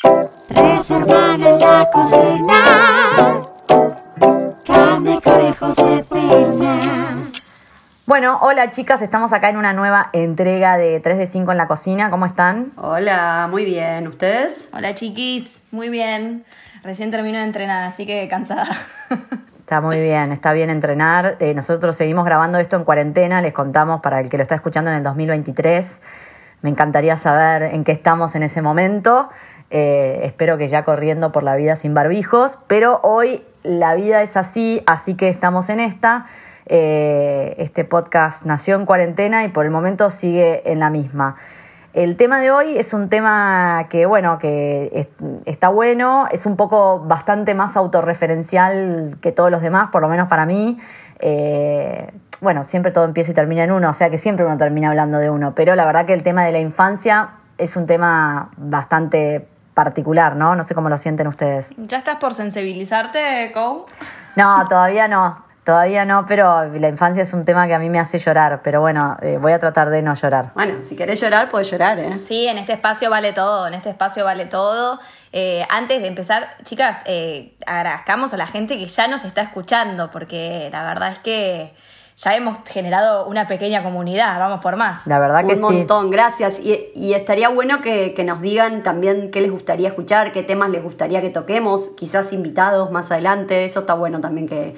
Tres hermanos en la cocina. Carne, conejo, Josefina. Bueno, hola chicas, estamos acá en una nueva entrega de 3 de 5 en la cocina. ¿Cómo están? Hola, muy bien. ¿Ustedes? Hola chiquis, muy bien. Recién termino de entrenar, así que cansada. Está muy bien, está bien entrenar. Eh, nosotros seguimos grabando esto en cuarentena, les contamos para el que lo está escuchando en el 2023. Me encantaría saber en qué estamos en ese momento. Eh, espero que ya corriendo por la vida sin barbijos, pero hoy la vida es así, así que estamos en esta. Eh, este podcast nació en cuarentena y por el momento sigue en la misma. El tema de hoy es un tema que, bueno, que es- está bueno, es un poco bastante más autorreferencial que todos los demás, por lo menos para mí. Eh, bueno, siempre todo empieza y termina en uno, o sea que siempre uno termina hablando de uno, pero la verdad que el tema de la infancia es un tema bastante particular, ¿no? No sé cómo lo sienten ustedes. ¿Ya estás por sensibilizarte, Kou? No, todavía no, todavía no, pero la infancia es un tema que a mí me hace llorar, pero bueno, eh, voy a tratar de no llorar. Bueno, si querés llorar, puedes llorar, ¿eh? Sí, en este espacio vale todo, en este espacio vale todo. Eh, antes de empezar, chicas, eh, agradezcamos a la gente que ya nos está escuchando, porque la verdad es que ya hemos generado una pequeña comunidad, vamos por más. La verdad que Un sí. montón, gracias. Y, y estaría bueno que, que nos digan también qué les gustaría escuchar, qué temas les gustaría que toquemos, quizás invitados más adelante. Eso está bueno también que,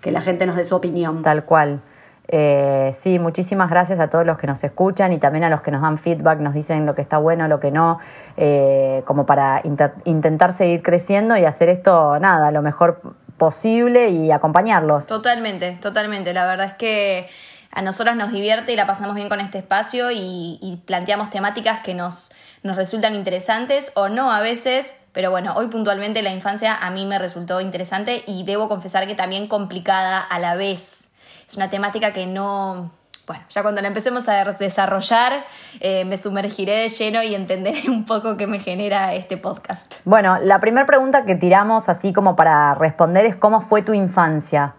que la gente nos dé su opinión. Tal cual. Eh, sí, muchísimas gracias a todos los que nos escuchan y también a los que nos dan feedback, nos dicen lo que está bueno, lo que no, eh, como para intentar seguir creciendo y hacer esto, nada, lo mejor posible y acompañarlos. Totalmente, totalmente. La verdad es que a nosotras nos divierte y la pasamos bien con este espacio y, y planteamos temáticas que nos, nos resultan interesantes o no a veces, pero bueno, hoy puntualmente la infancia a mí me resultó interesante y debo confesar que también complicada a la vez. Es una temática que no... Bueno, ya cuando la empecemos a desarrollar eh, me sumergiré de lleno y entenderé un poco qué me genera este podcast. Bueno, la primera pregunta que tiramos así como para responder es ¿cómo fue tu infancia?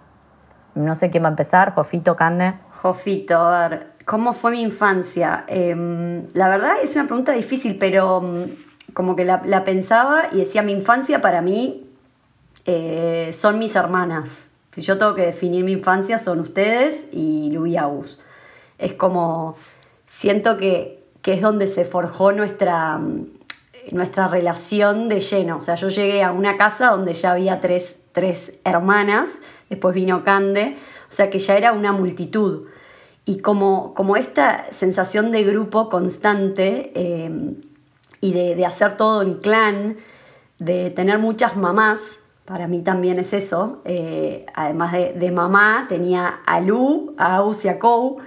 No sé quién va a empezar, Jofito, Cande. Jofito, a ver, ¿cómo fue mi infancia? Em, la verdad es una pregunta difícil, pero mm, como que la, la pensaba y decía, mi infancia para mí eh, son mis hermanas. Si yo tengo que definir mi infancia, son ustedes y Lu y Agus. Es como, siento que, que es donde se forjó nuestra, nuestra relación de lleno. O sea, yo llegué a una casa donde ya había tres, tres hermanas, después vino Cande, o sea que ya era una multitud. Y como, como esta sensación de grupo constante eh, y de, de hacer todo en clan, de tener muchas mamás, para mí también es eso. eh, además de, de mamá, tenía a Lu, a Aus y a Kou.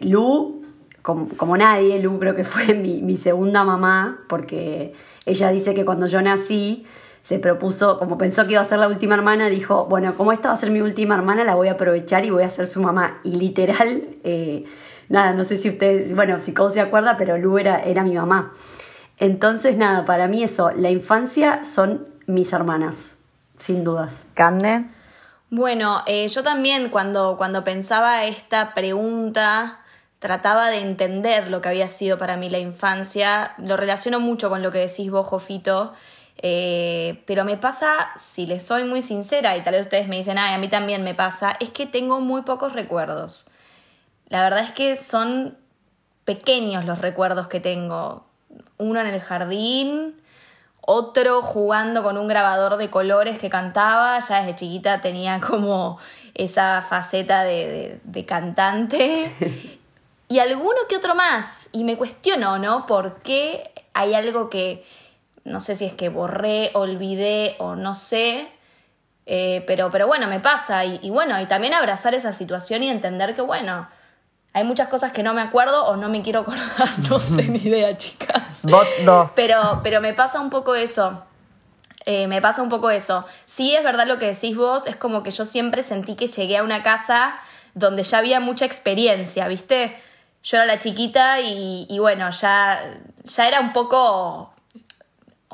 Lu, como, como nadie, Lu creo que fue mi, mi segunda mamá, porque ella dice que cuando yo nací, se propuso, como pensó que iba a ser la última hermana, dijo, bueno, como esta va a ser mi última hermana, la voy a aprovechar y voy a ser su mamá. Y literal, eh, nada, no sé si ustedes, bueno, si Kou se acuerda, pero Lu era, era mi mamá. Entonces, nada, para mí eso, la infancia son mis hermanas, sin dudas. Cande. Bueno, eh, yo también cuando, cuando pensaba esta pregunta trataba de entender lo que había sido para mí la infancia. Lo relaciono mucho con lo que decís vos, Jofito. eh, pero me pasa, si les soy muy sincera, y tal vez ustedes me dicen, ay, a mí también me pasa, es que tengo muy pocos recuerdos. La verdad es que son pequeños los recuerdos que tengo. Uno en el jardín, otro jugando con un grabador de colores que cantaba, ya desde chiquita tenía como esa faceta de, de- de cantante. Y alguno que otro más. Y me cuestiono, ¿no? ¿Por qué hay algo que, no sé si es que borré, olvidé o no sé, eh, pero, pero bueno, me pasa. Y, y bueno, y también abrazar esa situación y entender que, bueno, hay muchas cosas que no me acuerdo o no me quiero acordar. No sé ni idea, chicas. Bot 2. Pero, pero me pasa un poco eso. Eh, me pasa un poco eso. Sí, es verdad lo que decís vos, es como que yo siempre sentí que llegué a una casa donde ya había mucha experiencia, ¿viste? Yo era la chiquita y, y bueno, ya, ya era un poco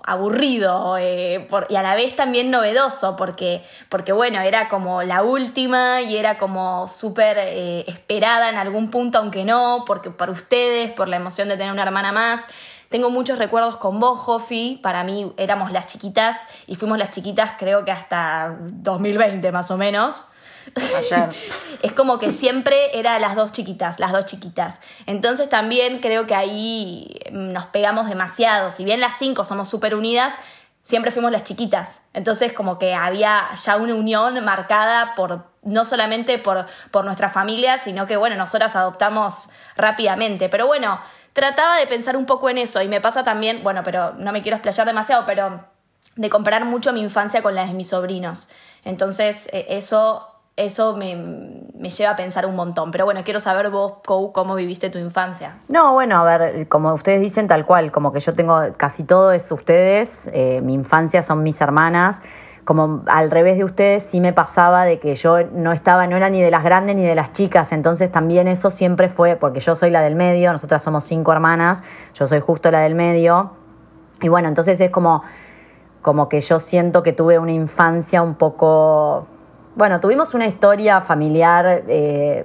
aburrido eh, por- y a la vez también novedoso porque, porque bueno, era como la última y era como súper eh, esperada en algún punto, aunque no, porque por ustedes, por la emoción de tener una hermana más. tengo muchos recuerdos con vos, Jofi. Para mí éramos las chiquitas y fuimos las chiquitas creo que hasta 2020 más o menos. Ayer. es como que siempre era las dos chiquitas, las dos chiquitas. Entonces también creo que ahí nos pegamos demasiado. Si bien las cinco somos súper unidas, siempre fuimos las chiquitas. Entonces como que había ya una unión marcada por no solamente por, por nuestra familia, sino que bueno, nosotras adoptamos rápidamente. Pero bueno, trataba de pensar un poco en eso y me pasa también, bueno, pero no me quiero explayar demasiado, pero de comparar mucho mi infancia con la de mis sobrinos. Entonces, eh, eso eso me, me, lleva a pensar un montón. Pero bueno, quiero saber vos, cómo viviste tu infancia. No, bueno, a ver, como ustedes dicen, tal cual, como que yo tengo casi todo es ustedes, eh, mi infancia son mis hermanas. Como al revés de ustedes, sí me pasaba de que yo no estaba, no era ni de las grandes ni de las chicas, entonces también eso siempre fue, porque yo soy la del medio, nosotras somos cinco hermanas, yo soy justo la del medio. Y bueno, entonces es como, como que yo siento que tuve una infancia un poco bueno, tuvimos una historia familiar eh,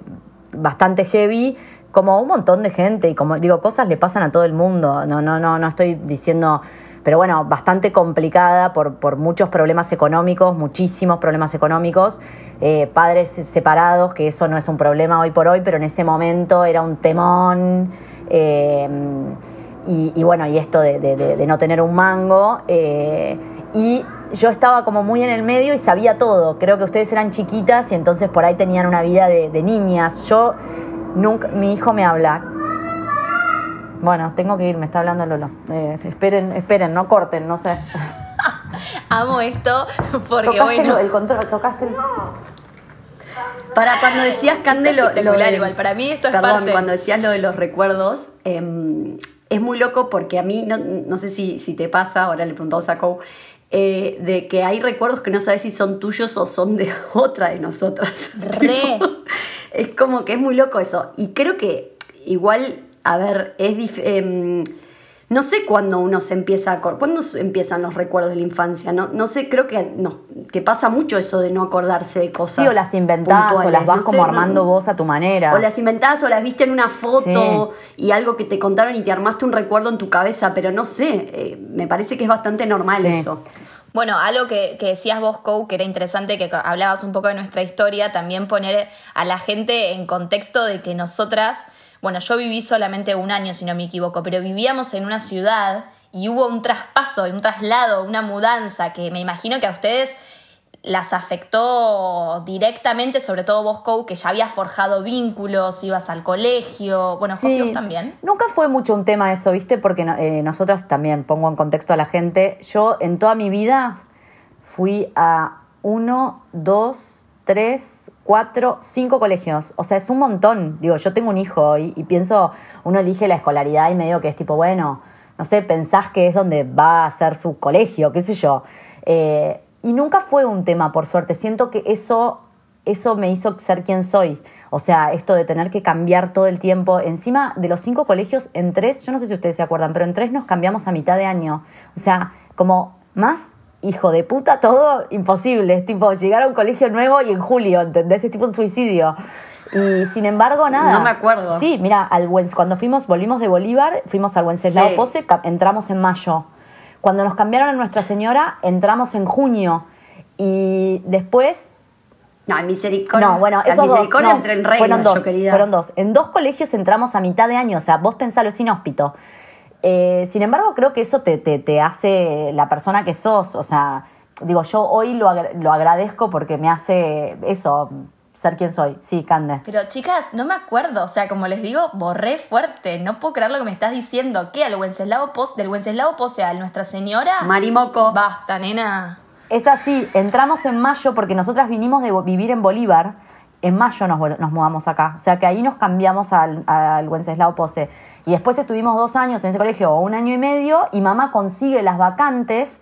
bastante heavy, como un montón de gente, y como digo, cosas le pasan a todo el mundo. No, no, no, no estoy diciendo. Pero bueno, bastante complicada por, por muchos problemas económicos, muchísimos problemas económicos, eh, padres separados, que eso no es un problema hoy por hoy, pero en ese momento era un temón. Eh, y, bueno, y esto de, de, no tener un mango. Y yo estaba como muy en el medio y sabía todo. Creo que ustedes eran chiquitas y entonces por ahí tenían una vida de, niñas. Yo nunca, mi hijo me habla. Bueno, tengo que ir, me está hablando Lolo. Eh, esperen, esperen, no corten, no sé. Amo esto porque tocaste bueno. el control, tocaste el. Para cuando decías Candelo, lo de, igual, para mí esto es perdón, cuando decías lo de los recuerdos, eh, es muy loco porque a mí, no, no sé si, si te pasa, ahora le preguntamos a Cou, eh, de que hay recuerdos que no sabes si son tuyos o son de otra de nosotras. Re. es como que es muy loco eso. Y creo que igual, a ver, es eh, no sé cuándo uno se empieza a cuándo empiezan los recuerdos de la infancia. No, no sé, creo que, no, que pasa mucho eso de no acordarse de cosas. Sí, o las inventás o las vas como armando vos a tu manera. O las inventás o las viste en una foto y algo que te contaron y te armaste un recuerdo en tu cabeza, pero no sé, eh, me parece que es bastante normal eso. Bueno, algo que, que, decías vos, Kou, que era interesante, que hablabas un poco de nuestra historia, también poner a la gente en contexto de que nosotras bueno, yo viví solamente un año, si no me equivoco, pero vivíamos en una ciudad y hubo un traspaso, un traslado, una mudanza que me imagino que a ustedes las afectó directamente, sobre todo vos, Kou, que ya habías forjado vínculos, ibas al colegio, bueno, sí. también. Nunca fue mucho un tema eso, ¿viste? Porque eh, nosotras también, pongo en contexto a la gente, yo en toda mi vida fui a uno, dos, tres, cuatro, cinco colegios. O sea, es un montón. Digo, yo tengo un hijo y, pienso, uno elige la escolaridad y medio que es tipo, bueno, no sé, pensás que es donde va a ser su colegio, qué sé yo. Eh, y nunca fue un tema, por suerte. Siento que eso, eso me hizo ser quien soy. O sea, esto de tener que cambiar todo el tiempo. Encima de los cinco colegios, en tres, yo no sé si ustedes se acuerdan, pero en tres nos cambiamos a mitad de año. O sea, como más hijo de puta, todo imposible. Es tipo llegar a un colegio nuevo y en julio, ¿entendés? Es tipo un suicidio. Y sin embargo, nada. No me acuerdo. Sí, mira, al cuando fuimos, volvimos de Bolívar, fuimos al Wenceslao Pose, entramos en mayo. Cuando nos cambiaron a Nuestra Señora, entramos en junio. Y después. No, en Misericordia. No, bueno, esos dos. No, entre en fueron dos, querida. Fueron dos. En dos colegios entramos a mitad de año. O sea, vos pensalo, es inhóspito. Eh, sin embargo, creo que eso te, te, hace la persona que sos. O sea, digo, yo hoy lo, lo agradezco porque me hace eso, ser quien soy. Sí, Cande. Pero chicas, no me acuerdo. O sea, como les digo, borré fuerte. No puedo creer lo que me estás diciendo. ¿Qué? ¿Al Wenceslao Pos del Wenceslao Pose al Nuestra Señora? Marimoco. Basta, nena. Es así. Entramos en mayo porque nosotras vinimos de vivir en Bolívar. En mayo nos, nos mudamos acá. O sea, que ahí nos cambiamos al, al Wenceslao Pose. Y después estuvimos dos años en ese colegio, o un año y medio, y mamá consigue las vacantes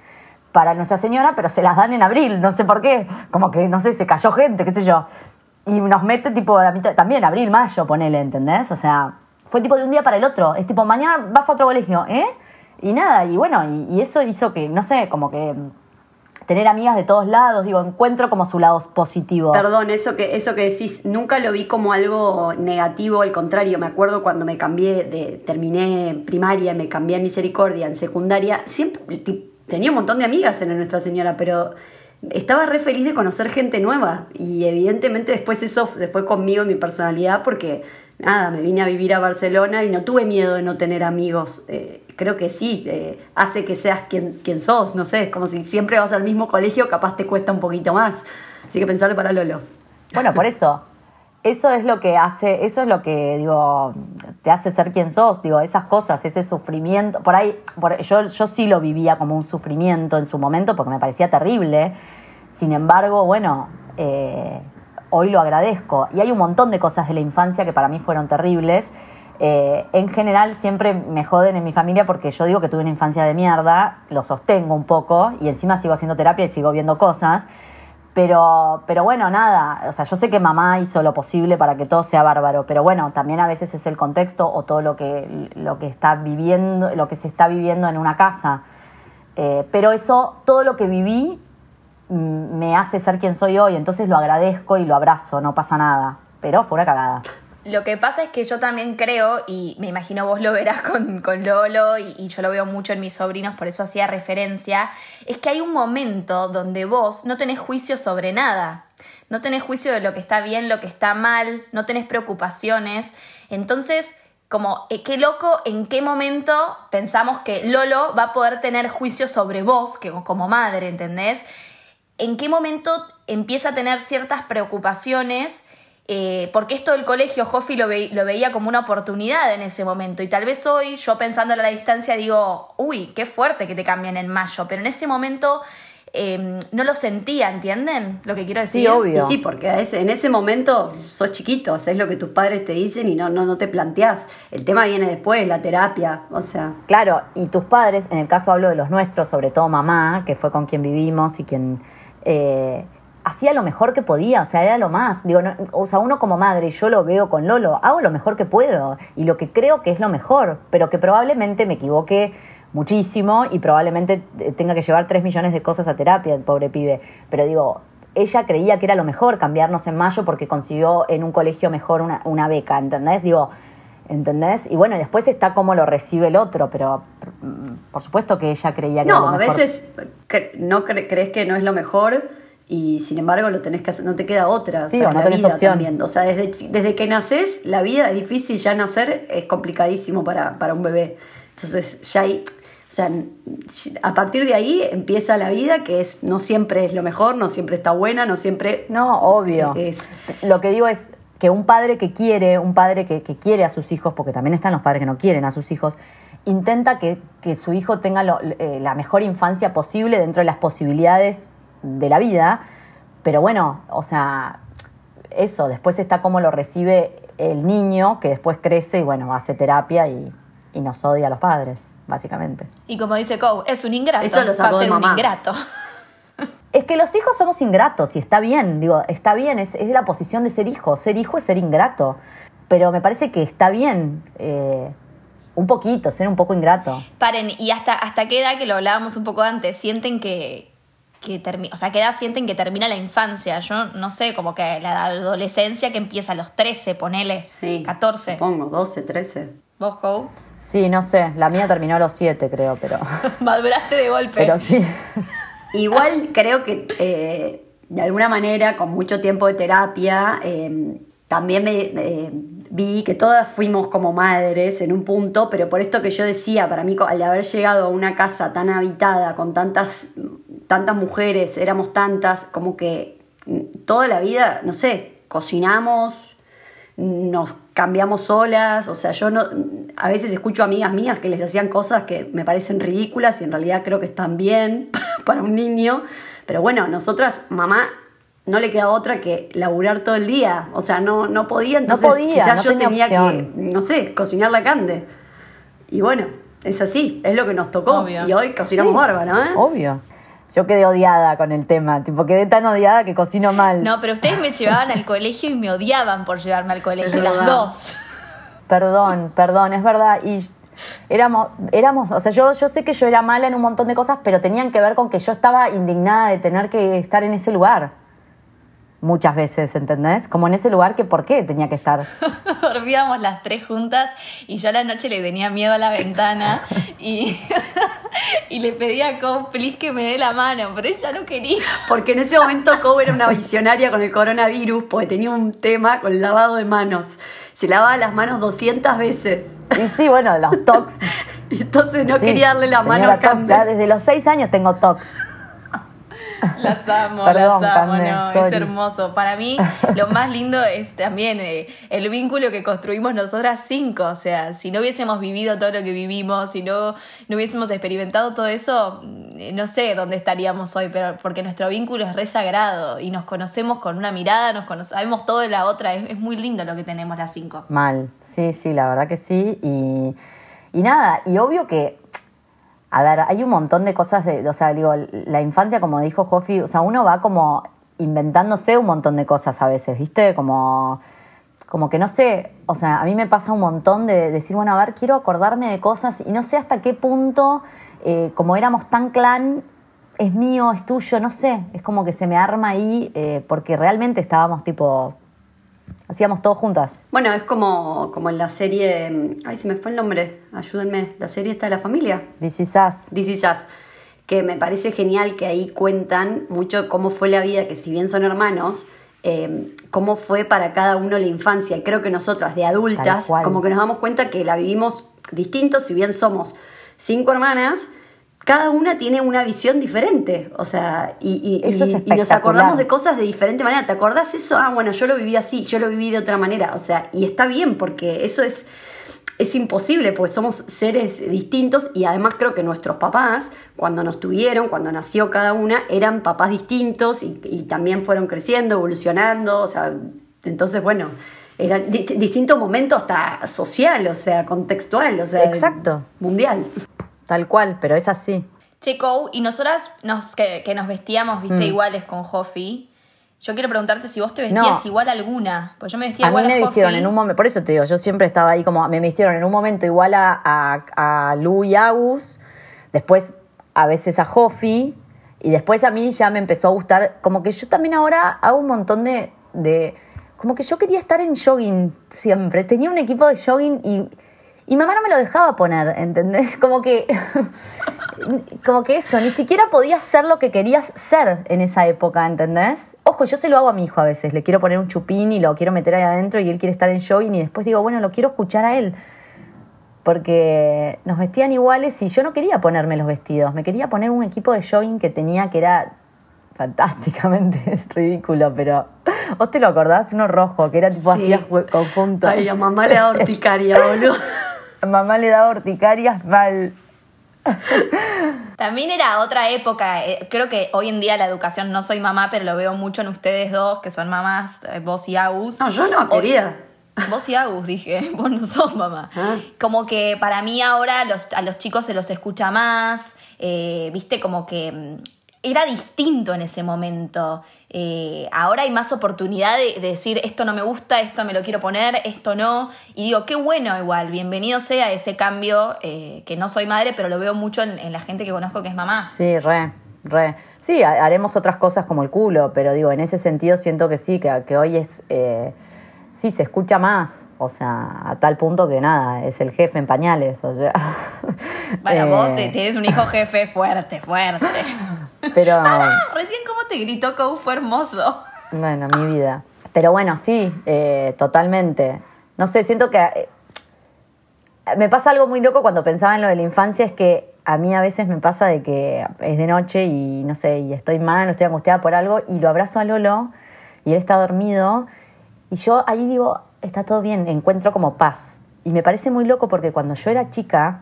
para Nuestra Señora, pero se las dan en abril, no sé por qué. Como que, no sé, se cayó gente, qué sé yo. Y nos mete tipo a la mitad, también abril, mayo, ponele, ¿entendés? O sea, fue tipo de un día para el otro. Es tipo, mañana vas a otro colegio, ¿eh? Y nada, y bueno, y, eso hizo que, no sé, como que tener amigas de todos lados, digo, encuentro como su lado positivo. Perdón, eso que, eso que decís, nunca lo vi como algo negativo, al contrario, me acuerdo cuando me cambié de, terminé primaria, me cambié a misericordia en secundaria, siempre tenía un montón de amigas en Nuestra Señora, pero estaba re feliz de conocer gente nueva y evidentemente después eso fue conmigo mi personalidad porque nada, me vine a vivir a Barcelona y no tuve miedo de no tener amigos. Eh, creo que sí, eh, hace que seas quien, quien sos, no sé, es como si siempre vas al mismo colegio, capaz te cuesta un poquito más. Así que pensarle para Lolo. Bueno, por eso. Eso es lo que hace, eso es lo que, digo, te hace ser quien sos, digo, esas cosas, ese sufrimiento. Por ahí, por- yo, yo sí lo vivía como un sufrimiento en su momento porque me parecía terrible. Sin embargo, bueno, eh, hoy lo agradezco. Y hay un montón de cosas de la infancia que para mí fueron terribles. Eh, en general siempre me joden en mi familia porque yo digo que tuve una infancia de mierda, lo sostengo un poco y encima sigo haciendo terapia y sigo viendo cosas. Pero, pero bueno, nada, o sea, yo sé que mamá hizo lo posible para que todo sea bárbaro, pero bueno, también a veces es el contexto o todo lo que, lo que está viviendo, lo que se está viviendo en una casa. Eh, pero eso, todo lo que viví mm, me hace ser quien soy hoy, entonces lo agradezco y lo abrazo, no pasa nada. Pero fue una cagada. Lo que pasa es que yo también creo, y me imagino vos lo verás con, con Lolo, y, yo lo veo mucho en mis sobrinos, por eso hacía referencia, es que hay un momento donde vos no tenés juicio sobre nada. No tenés juicio de lo que está bien, lo que está mal, no tenés preocupaciones. Entonces, como, eh, qué loco, en qué momento pensamos que Lolo va a poder tener juicio sobre vos, que como madre, ¿entendés? ¿En qué momento empieza a tener ciertas preocupaciones? Eh, porque esto del colegio, Joffi lo, ve- lo veía como una oportunidad en ese momento. Y tal vez hoy, yo pensando a la distancia, digo, uy, qué fuerte que te cambien en mayo. Pero en ese momento eh, no lo sentía, ¿entienden? Lo que quiero decir. Sí, obvio. Y sí, porque en ese momento sos chiquito, haces lo que tus padres te dicen y no, no, no te planteás. El tema viene después, la terapia, o sea. Claro, y tus padres, en el caso hablo de los nuestros, sobre todo mamá, que fue con quien vivimos y quien eh, hacía lo mejor que podía, o sea, era lo más. Digo, no- o sea, uno como madre, yo lo veo con Lolo, hago lo mejor que puedo y lo que creo que es lo mejor, pero que probablemente me equivoque muchísimo y probablemente eh, tenga que llevar tres millones de cosas a terapia, el pobre pibe. Pero digo, ella creía que era lo mejor cambiarnos en mayo porque consiguió en un colegio mejor una, una beca, ¿entendés? Digo, ¿entendés? Y bueno, después está cómo lo recibe el otro, pero mm, por supuesto que ella creía que era No, lo a mejor. veces cre- no cre- crees que no es lo mejor y sin embargo lo tenés que hacer, no te queda otra. Sí, sea, o no tenés opción. también. O sea, desde, desde que naces, la vida es difícil, ya nacer es complicadísimo para, para un bebé. Entonces, ya hay, o sea, a partir de ahí empieza la vida que es, no siempre es lo mejor, no siempre está buena, no siempre No, obvio. es. Lo que digo es que un padre que quiere, un padre que, que quiere a sus hijos, porque también están los padres que no quieren a sus hijos, intenta que, que su hijo tenga lo- eh, la mejor infancia posible dentro de las posibilidades de la vida. Pero bueno, o sea, eso, después está cómo lo recibe el niño, que después crece y bueno, hace terapia y, y nos odia a los padres, básicamente. Y como dice Cow, es un ingrato. Eso lo va de un mamá. ingrato. Es que los hijos somos ingratos y está bien, digo, está bien, es, es la posición de ser hijo. Ser hijo es ser ingrato. Pero me parece que está bien eh, un poquito, ser un poco ingrato. Paren, ¿y hasta, hasta qué edad, que lo hablábamos un poco antes, sienten que, que termina, o sea, qué edad sienten que termina la infancia? Yo no sé, como que la adolescencia que empieza a los 13, ponele, Sí, 14. Supongo, 12, 13. ¿Vos, Cow? Sí, no sé, la mía terminó a los siete, creo, pero, Maduraste de golpe. pero sí. Igual creo que eh, de alguna manera, con mucho tiempo de terapia, eh, también me eh, vi que todas fuimos como madres en un punto, pero por esto que yo decía, para mí al haber llegado a una casa tan habitada, con tantas, tantas mujeres, éramos tantas, como que mm, toda la vida, no sé, cocinamos, nos cambiamos solas, o sea, yo no, a veces escucho amigas mías que les hacían cosas que me parecen ridículas y en realidad creo que están bien para un niño, pero bueno, nosotras, mamá, no le queda otra que laburar todo el día, o sea, no, no podía, entonces podía, quizás no yo tenía tenía opción. que, no sé, cocinar la cande. Y bueno, es así, es lo que nos tocó, Obvio. y hoy cocinamos Sí, bárbaro, ¿eh? Obvio. Yo quedé odiada con el tema, tipo, quedé tan odiada que cocino mal. No, pero ustedes me llevaban al colegio y me odiaban por llevarme al colegio, las dos. Perdón, perdón, es verdad. Y éramos, éramos, o sea, yo, yo sé que yo era mala en un montón de cosas, pero tenían que ver con que yo estaba indignada de tener que estar en ese lugar. Muchas veces, ¿entendés? Como en ese lugar que por qué tenía que estar. Dormíamos las tres juntas y yo a la noche le tenía miedo a la ventana y, y le pedía a Cow, please, que me dé la mano, pero ella no quería. Porque en ese momento Cow era una visionaria con el coronavirus, porque tenía un tema con el lavado de manos. Se lavaba las manos 200 veces. Y sí, bueno, los tocs. Y entonces no Sí, quería darle la mano a Campbell. ya desde los seis años tengo tocs. Las amo, Perdón, las amo, no, es hermoso. Para mí, lo más lindo es también eh, el vínculo que construimos nosotras cinco. O sea, si no hubiésemos vivido todo lo que vivimos, si no, no hubiésemos experimentado todo eso, mm, no sé dónde estaríamos hoy, pero porque nuestro vínculo es re sagrado y nos conocemos con una mirada, nos cono- sabemos todo de la otra. Es, es muy lindo lo que tenemos las cinco. Mal, sí, sí, la verdad que sí. Y, y nada, y obvio que, a ver, hay un montón de cosas, de, o sea, digo, la infancia, como dijo Jofi, o sea, uno va como inventándose un montón de cosas a veces, ¿viste? Como, como que no sé, o sea, a mí me pasa un montón de decir, bueno, a ver, quiero acordarme de cosas y no sé hasta qué punto, eh, como éramos tan clan, es mío, es tuyo, no sé, es como que se me arma ahí, eh, porque realmente estábamos tipo, hacíamos todo juntas. Bueno, es como, como en la serie. Ay, se me fue el nombre, ayúdenme. La serie está de la familia. This is us. This Is Us, que me parece genial que ahí cuentan mucho cómo fue la vida, que si bien son hermanos, eh, cómo fue para cada uno la infancia. Y creo que nosotras de adultas, como que nos damos cuenta que la vivimos distinto, si bien somos cinco hermanas. Cada una tiene una visión diferente, o sea, y, y- Eso es y- y nos acordamos de cosas de diferente manera. ¿Te acordás eso? Ah, bueno, yo lo viví así, yo lo viví de otra manera, o sea, y está bien porque eso es, es imposible, porque somos seres distintos y además creo que nuestros papás, cuando nos tuvieron, cuando nació cada una, eran papás distintos y, y también fueron creciendo, evolucionando, o sea, entonces, bueno, era di- distinto momento hasta social, o sea, contextual, o sea, Exacto. mundial. Tal cual, pero es así. Checo, y nosotras nos, que, que nos vestíamos, viste, iguales con Jofi. Yo quiero preguntarte si vos te vestías No. igual a alguna. Pues yo me vestía A mí igual me a vistieron en un momento, por eso te digo, yo siempre estaba ahí como, me vistieron en un momento igual a, a, a Lu y Agus, después a veces a Jofi, y después a mí ya me empezó a gustar, como que yo también ahora hago un montón de, de como que yo quería estar en jogging siempre, tenía un equipo de jogging y, y mamá no me lo dejaba poner, ¿entendés? Como que, como que eso, ni siquiera podías ser lo que querías ser en esa época, ¿entendés? Ojo, yo se lo hago a mi hijo a veces, le quiero poner un chupín y lo quiero meter ahí adentro y él quiere estar en jogging y después digo, bueno, lo quiero escuchar a él. Porque nos vestían iguales y yo no quería ponerme los vestidos, me quería poner un equipo de jogging que tenía que era fantásticamente ridículo, pero vos te lo acordás, uno rojo, que era tipo Sí. así conjunto. Ay, a mamá le da horticaria, boludo. Mamá le daba urticarias mal. También era otra época. eh, creo que hoy en día la educación, no soy mamá, pero lo veo mucho en ustedes dos, que son mamás, eh, vos y Agus. No, yo no, Hoy- querida. Vos y Agus, dije, vos no sos mamá. Ah. Como que para mí ahora los- a los chicos se los escucha más, eh, viste, como que mm, era distinto en ese momento. Eh, ahora hay más oportunidad de, de decir esto no me gusta, esto me lo quiero poner, esto no. Y digo, qué bueno igual, bienvenido sea ese cambio, eh, que no soy madre, pero lo veo mucho en, en la gente que conozco que es mamá. Sí, re, re. Sí, ha- haremos otras cosas como el culo, pero digo, en ese sentido siento que sí, que, que hoy es. eh, sí, se escucha más. O sea, a tal punto que nada, es el jefe en pañales. O sea. Bueno, Eh, vos tienes un hijo jefe fuerte, fuerte. Pero. Recién cómo te gritó Kou fue hermoso. Bueno, mi vida. Pero bueno, sí, eh, totalmente. No sé, siento que eh, me pasa algo muy loco cuando pensaba en lo de la infancia, es que a mí a veces me pasa de que es de noche y no sé, y estoy mal, o estoy angustiada por algo, y lo abrazo a Lolo y él está dormido, y yo ahí digo, está todo bien, encuentro como paz. Y me parece muy loco porque cuando yo era chica,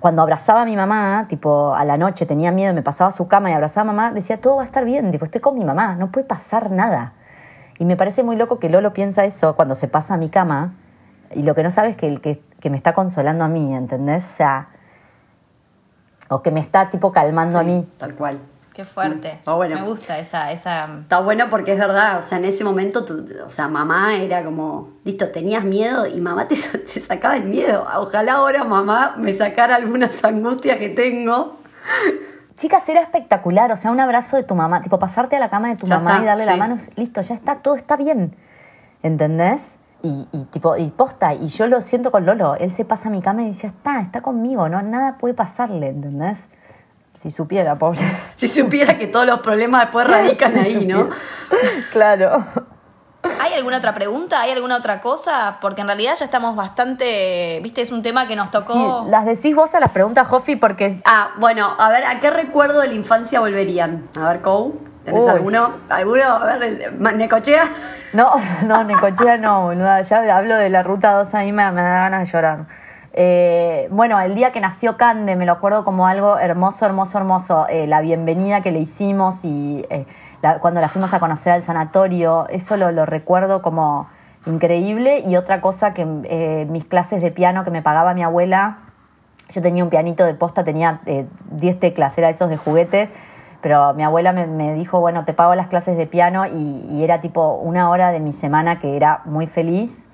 cuando abrazaba a mi mamá, tipo a la noche tenía miedo, me pasaba a su cama y abrazaba a mamá, decía, todo va a estar bien, tipo, estoy con mi mamá, no puede pasar nada. Y me parece muy loco que Lolo piensa eso cuando se pasa a mi cama y lo que no sabe es que, el que, que me está consolando a mí, ¿entendés? O sea, o que me está tipo calmando a mí. Tal cual. Qué fuerte. Bueno. Me gusta esa, esa. Está bueno porque es verdad, o sea, en ese momento, tú- o sea, mamá era como, listo, tenías miedo y mamá te, te sacaba el miedo. Ojalá ahora mamá me sacara algunas angustias que tengo. Chicas, era espectacular, o sea, un abrazo de tu mamá, tipo pasarte a la cama de tu Ya mamá está, y darle la mano, listo, ya está, todo está bien, ¿entendés? Y, y tipo, y posta, y yo lo siento con Lolo, él se pasa a mi cama y ya está, está conmigo, no, nada puede pasarle, ¿entendés? Si supiera, pobre. Si supiera que todos los problemas después radican Si ahí, ¿no? Claro. ¿Hay alguna otra pregunta? ¿Hay alguna otra cosa? Porque en realidad ya estamos bastante. Viste, es un tema que nos tocó. Sí, las decís vos a las preguntas, Jofi, porque Ah, bueno, a ver, ¿a qué recuerdo de la infancia volverían? A ver, Kou, ¿tenés Uy. alguno? ¿Alguno? A ver, el- ¿ma- ¿Necochea? No, no, Necochea no, boluda. Ya hablo de la ruta 2 ahí me, me da ganas de llorar. Eh, bueno, el día que nació Cande me lo acuerdo como algo hermoso, hermoso, hermoso. Eh, la bienvenida que le hicimos y eh, cuando la fuimos a conocer al sanatorio, eso lo, recuerdo como increíble. Y otra cosa que eh, mis clases de piano que me pagaba mi abuela, yo tenía un pianito de posta, tenía eh, 10 teclas, era esos de juguete, pero mi abuela me, dijo, bueno, te pago las clases de piano y era tipo una hora de mi semana que era muy feliz.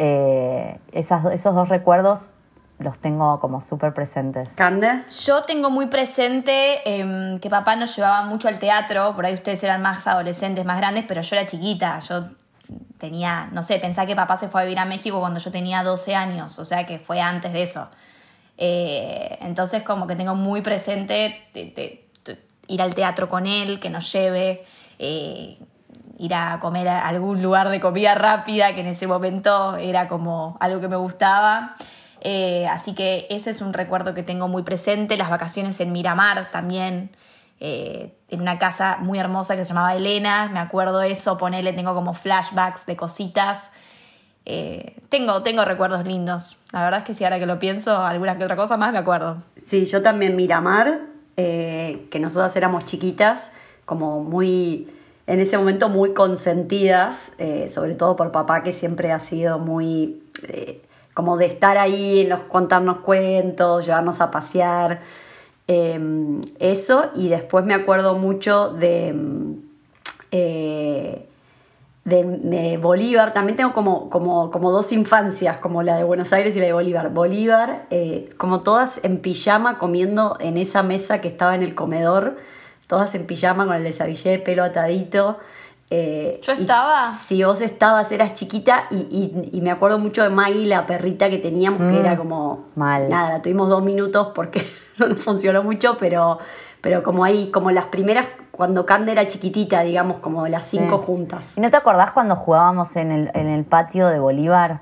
Eh, esas, esos dos recuerdos los tengo como súper presentes. ¿Cande? Yo tengo muy presente em, que papá nos llevaba mucho al teatro, por ahí ustedes eran más adolescentes, más grandes, pero yo era chiquita, yo tenía, no sé, pensá que papá se fue a vivir a México cuando yo tenía 12 años, o sea que fue antes de eso. Eh, entonces como que tengo muy presente de- de- de ir al teatro con él, que nos lleve, eh, ir a comer a algún lugar de comida rápida, que en ese momento era como algo que me gustaba. Eh, así que ese es un recuerdo que tengo muy presente. Las vacaciones en Miramar también, eh, en una casa muy hermosa que se llamaba Elena, me acuerdo eso, ponele, tengo como flashbacks de cositas. Eh, tengo, tengo recuerdos lindos. La verdad es que si ahora que lo pienso, alguna que otra cosa más me acuerdo. Sí, yo también Miramar, que nosotras éramos chiquitas, como muy, en ese momento muy consentidas, eh, sobre todo por papá que siempre ha sido muy, eh, como de estar ahí, en los, contarnos cuentos, llevarnos a pasear, eh, eso, y después me acuerdo mucho de... mm, eh, de, de Bolívar, también tengo como, como, como dos infancias, como la de Buenos Aires y la de Bolívar. Bolívar, como todas en pijama comiendo en esa mesa que estaba en el comedor, todas en pijama con el desabillé de pelo atadito. eh, ¿Yo y- estaba? Sí, vos estabas, eras chiquita y, y- y me acuerdo mucho de Maggie, la perrita que teníamos, que Mm, era como... mal. Nada, la tuvimos dos minutos porque no nos funcionó mucho, pero, pero como ahí, como las primeras, cuando Cande era chiquitita, digamos, como las cinco Sí. juntas. ¿Y no te acordás cuando jugábamos en el, en el patio de Bolívar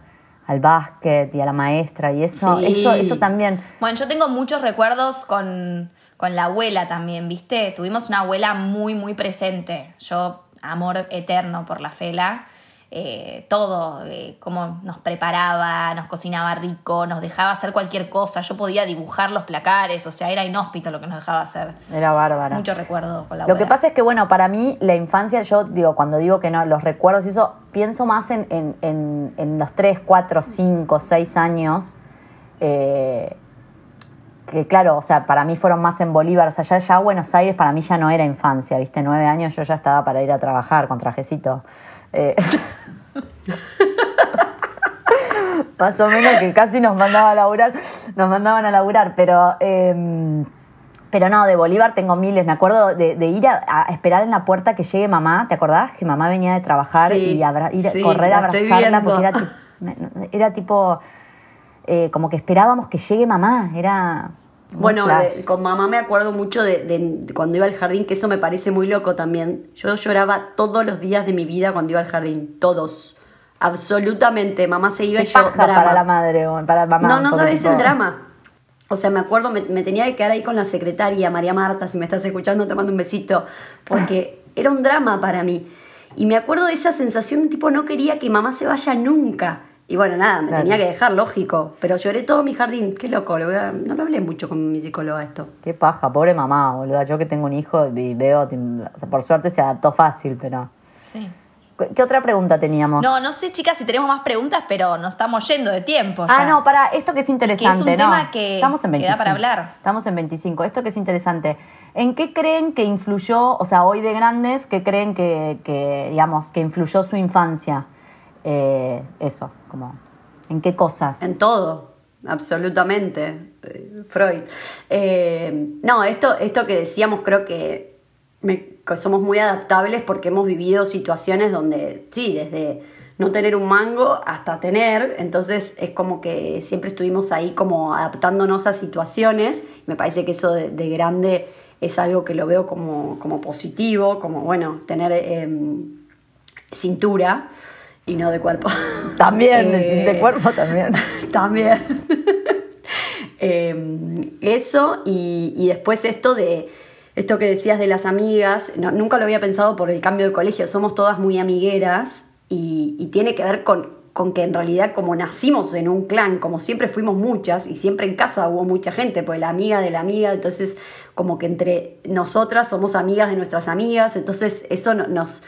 al básquet y a la maestra y eso? Sí. Eso, eso también. Bueno, yo tengo muchos recuerdos con, con la abuela también, ¿viste? Tuvimos una abuela muy, muy presente. Yo, amor eterno por la Fela. Eh, todo, eh, cómo nos preparaba, nos cocinaba rico, nos dejaba hacer cualquier cosa. Yo podía dibujar los placares, o sea, era inhóspito lo que nos dejaba hacer. Era bárbara. Mucho recuerdo con la Lo abuela. que pasa es que, bueno, para mí la infancia, yo digo, cuando digo que no, los recuerdos y eso, pienso más en, en, en, en los 3, 4, 5, 6 años. eh, que claro, o sea, para mí fueron más en Bolívar, o sea, ya, ya Buenos Aires para mí ya no era infancia, ¿viste? Nueve años yo ya estaba para ir a trabajar con trajecito. Eh, más o menos que casi nos mandaban a laburar, nos mandaban a laburar, pero... eh, pero no, de Bolívar tengo miles. Me acuerdo de, de ir a, a esperar en la puerta que llegue mamá. ¿Te acordás? Que mamá venía de trabajar Sí, y abra- ir, a- sí, correr a abrazarla porque era, era tipo. Eh, como que esperábamos que llegue mamá. Era. Bueno, de- con mamá me acuerdo mucho de, de- de cuando iba al jardín, que eso me parece muy loco también. Yo lloraba todos los días de mi vida cuando iba al jardín, todos. Absolutamente. Mamá se iba y yo drama. para la madre para mamá. no, no sabes el drama. O sea, me acuerdo, me, me tenía que quedar ahí con la secretaria, María Marta, si me estás escuchando, te mando un besito, porque era un drama para mí. Y me acuerdo de esa sensación de tipo, no quería que mamá se vaya nunca. Y bueno, nada, me Claro. tenía que dejar, lógico. Pero lloré todo mi jardín, qué loco, lo voy a- no lo hablé mucho con mi psicóloga esto. Qué paja, pobre mamá, boluda. Yo que tengo un hijo y veo. o sea, por suerte se adaptó fácil, pero. Sí. ¿Qué- ¿Qué otra pregunta teníamos? No, no sé, chicas, si tenemos más preguntas, pero nos estamos yendo de tiempo. Ah, ya. no, para esto que es interesante. un no. tema que- Estamos en que 25. da para hablar. Estamos en 25. Esto que es interesante. ¿En qué creen que influyó, o sea, hoy de grandes, qué creen que, que, digamos, que influyó su infancia? Eh, eso, como, ¿en qué cosas? En todo, absolutamente. eh, Freud. Eh, no, esto, esto que decíamos creo que, somos muy adaptables porque hemos vivido situaciones donde, sí, desde no tener un mango hasta tener, entonces es como que siempre estuvimos ahí como adaptándonos a situaciones. Me parece que eso de, de grande es algo que lo veo como, como positivo, como bueno, tener em, cintura y no de cuerpo. También, de, Eh, de cuerpo también. también. Eh, eso y, y después esto de esto que decías de las amigas, no, nunca lo había pensado por el cambio de colegio, somos todas muy amigueras y, y tiene que ver con, con que en realidad como nacimos en un clan, como siempre fuimos muchas y siempre en casa hubo mucha gente, pues la amiga de la amiga, entonces como que entre nosotras somos amigas de nuestras amigas, entonces eso no- nos,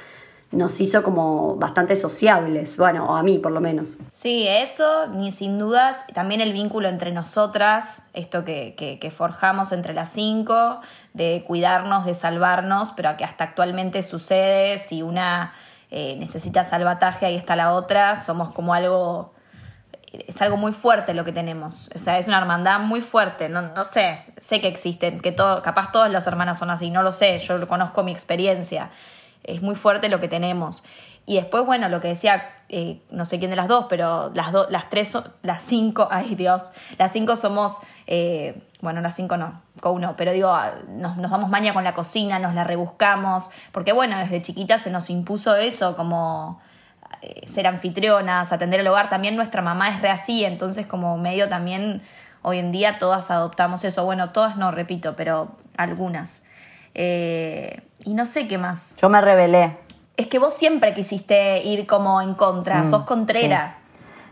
nos hizo como bastante sociables, bueno, o a mí por lo menos. Sí, eso, ni sin dudas. También el vínculo entre nosotras, esto que, que- forjamos entre las cinco, de cuidarnos, de salvarnos, pero que hasta actualmente sucede, si una eh, necesita salvataje, ahí está la otra, somos como algo, es algo muy fuerte lo que tenemos. O sea, es una hermandad muy fuerte, no, no sé, sé que existen, que todo, capaz todas las hermanas son así, no lo sé, yo conozco mi experiencia es muy fuerte lo que tenemos. Y después, bueno, lo que decía, eh, no sé quién de las dos, pero las, dos las tres, son- las cinco, ay Dios, las cinco somos, eh, bueno, las cinco no, con uno, pero digo, ah, nos, nos damos maña con la cocina, nos la rebuscamos, porque bueno, desde chiquita se nos impuso eso, como eh, ser anfitrionas, atender el hogar, también nuestra mamá es re así, entonces como medio también hoy en día todas adoptamos eso, bueno, todas no, repito, pero algunas. Eh, y no sé qué más. Yo me rebelé. Es que vos siempre quisiste ir como en contra, sos contrera.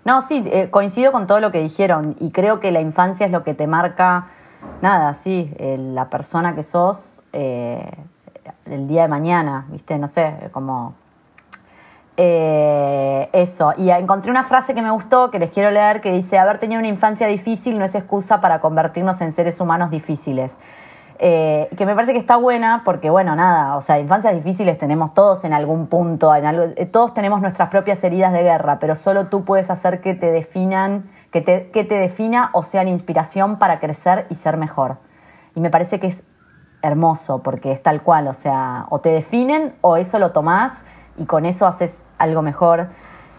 No, sí, eh, coincido con todo lo que dijeron y creo que la infancia es lo que te marca, nada, sí, eh, la persona que sos eh, el día de mañana, ¿viste? No sé, como... eh, eso, y encontré una frase que me gustó, que les quiero leer, que dice, haber tenido una infancia difícil no es excusa para convertirnos en seres humanos difíciles. Eh, que me parece que está buena porque, bueno, nada, o sea, infancias difíciles tenemos todos en algún punto, en algo, eh, todos tenemos nuestras propias heridas de guerra, pero solo tú puedes hacer que te definan, que te, que te defina o sean inspiración para crecer y ser mejor. Y me parece que es hermoso porque es tal cual, o sea, o te definen o eso lo tomás y con eso haces algo mejor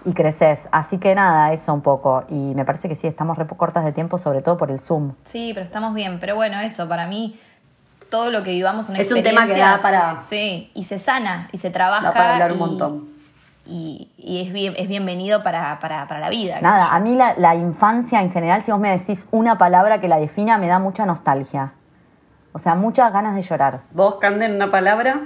y creces. Así que nada, eso un poco. Y me parece que sí, estamos re cortas de tiempo, sobre todo por el Zoom. Sí, pero estamos bien. Pero bueno, eso, para mí, todo lo que vivamos son Es un tema que da para- Sí, y se sana, y se trabaja. Da para hablar un montón. Y, y es, bien, es bienvenido para, para, para la vida. Nada, a mí la, la infancia en general, si vos me decís una palabra que la defina, me da mucha nostalgia. O sea, muchas ganas de llorar. ¿Vos, Canden, una palabra?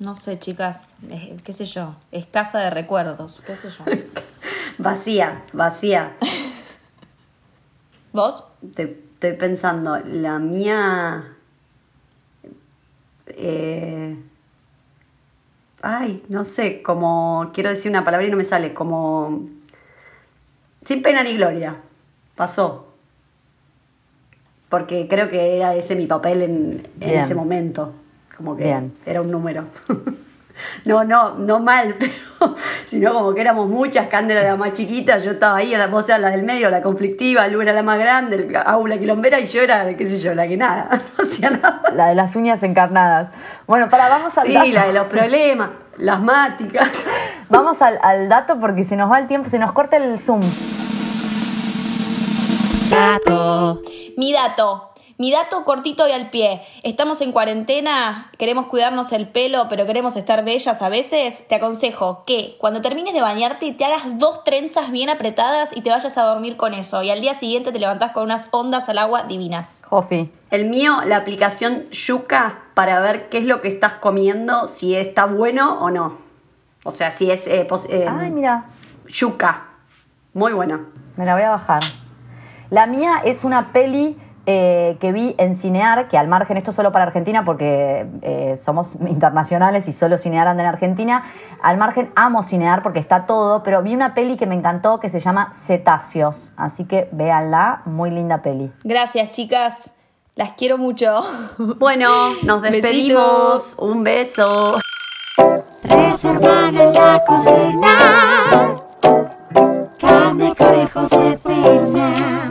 No sé, chicas, es- qué sé yo, escasa de recuerdos, qué sé yo. Vacía, vacía. ¿Vos? Te- estoy pensando, la mía... eh, ay, no sé, como... Quiero decir una palabra y no me sale, como... Sin pena ni gloria. Pasó. Porque creo que era ese mi papel en, ese momento. Como que Bien. era un número. No, no, no mal, pero sino como que éramos muchas, Candela era la más chiquita, yo estaba ahí, la vos eras la del medio, la conflictiva, Lu era la más grande, el aula quilombera y yo era, qué sé yo, la que nada, no hacía nada. La de las uñas encarnadas. Bueno, para, vamos al Sí, dato. la de los problemas, las máticas. Vamos al, al dato porque se nos va el tiempo, se nos corta el Zoom. Mi dato. Mi dato cortito y al pie. Estamos en cuarentena, queremos cuidarnos el pelo, pero queremos estar bellas a veces. Te aconsejo que cuando termines de bañarte te hagas dos trenzas bien apretadas y te vayas a dormir con eso. Y al día siguiente te levantás con unas ondas al agua divinas. Jofi. El mío, la aplicación Yuka para ver qué es lo que estás comiendo, si está bueno o no. O sea, si es eh, pos- eh, Ay, mira, Yuka. Muy buena. me la voy a bajar. La mía es una peli eh, que vi en Cinear, que al margen, esto solo para Argentina porque eh, somos internacionales y solo Cinear anda en Argentina, al margen amo Cinear porque está todo, pero vi una peli que me encantó que se llama Cetáceos, así que véanla, muy linda peli. Gracias, chicas. Las quiero mucho. Bueno, nos despedimos. Un beso. Tres hermanas en la cocina. Carne, conejo, Josefina.